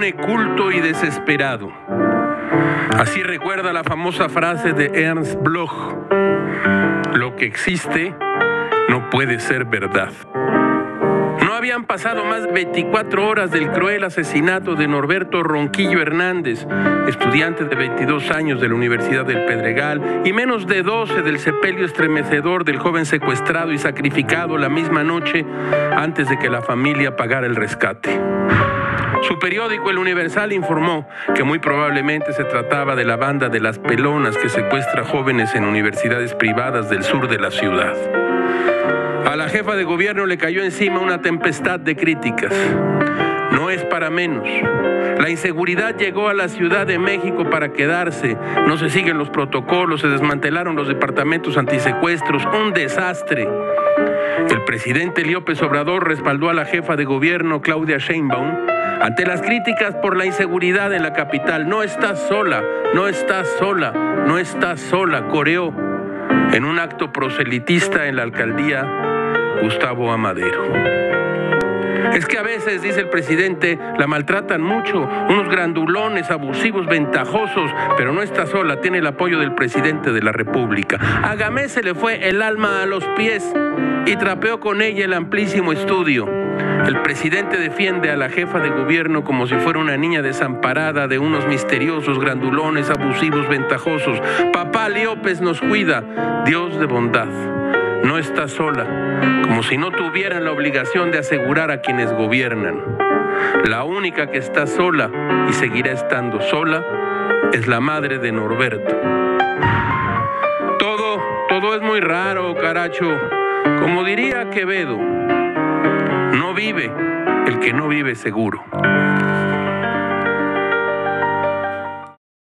hombre culto y desesperado. Así recuerda la famosa frase de Ernst Bloch, lo que existe no puede ser verdad. No habían pasado más de 24 horas del cruel asesinato de Norberto Ronquillo Hernández, estudiante de 22 años de la Universidad del Pedregal, y menos de 12 del sepelio estremecedor del joven secuestrado y sacrificado la misma noche antes de que la familia pagara el rescate. Su periódico El Universal informó que muy probablemente se trataba de la banda de las pelonas que secuestra jóvenes en universidades privadas del sur de la ciudad. A la jefa de gobierno le cayó encima una tempestad de críticas. No es para menos. La inseguridad llegó a la Ciudad de México para quedarse. No se siguen los protocolos, se desmantelaron los departamentos antisecuestros. Un desastre. El presidente López Obrador respaldó a la jefa de gobierno Claudia Sheinbaum ante las críticas por la inseguridad en la capital. No estás sola, no estás sola, no estás sola, coreó en un acto proselitista en la alcaldía Gustavo Amadero. Es que a veces, dice el presidente, la maltratan mucho, unos grandulones, abusivos, ventajosos, pero no está sola, tiene el apoyo del presidente de la República. A se le fue el alma a los pies y trapeó con ella el amplísimo estudio. El presidente defiende a la jefa de gobierno como si fuera una niña desamparada de unos misteriosos grandulones, abusivos, ventajosos. Papá Leópez nos cuida, Dios de bondad. No está sola, como si no tuvieran la obligación de asegurar a quienes gobiernan. La única que está sola y seguirá estando sola es la madre de Norberto. Todo, todo es muy raro, caracho. Como diría Quevedo, no vive el que no vive seguro.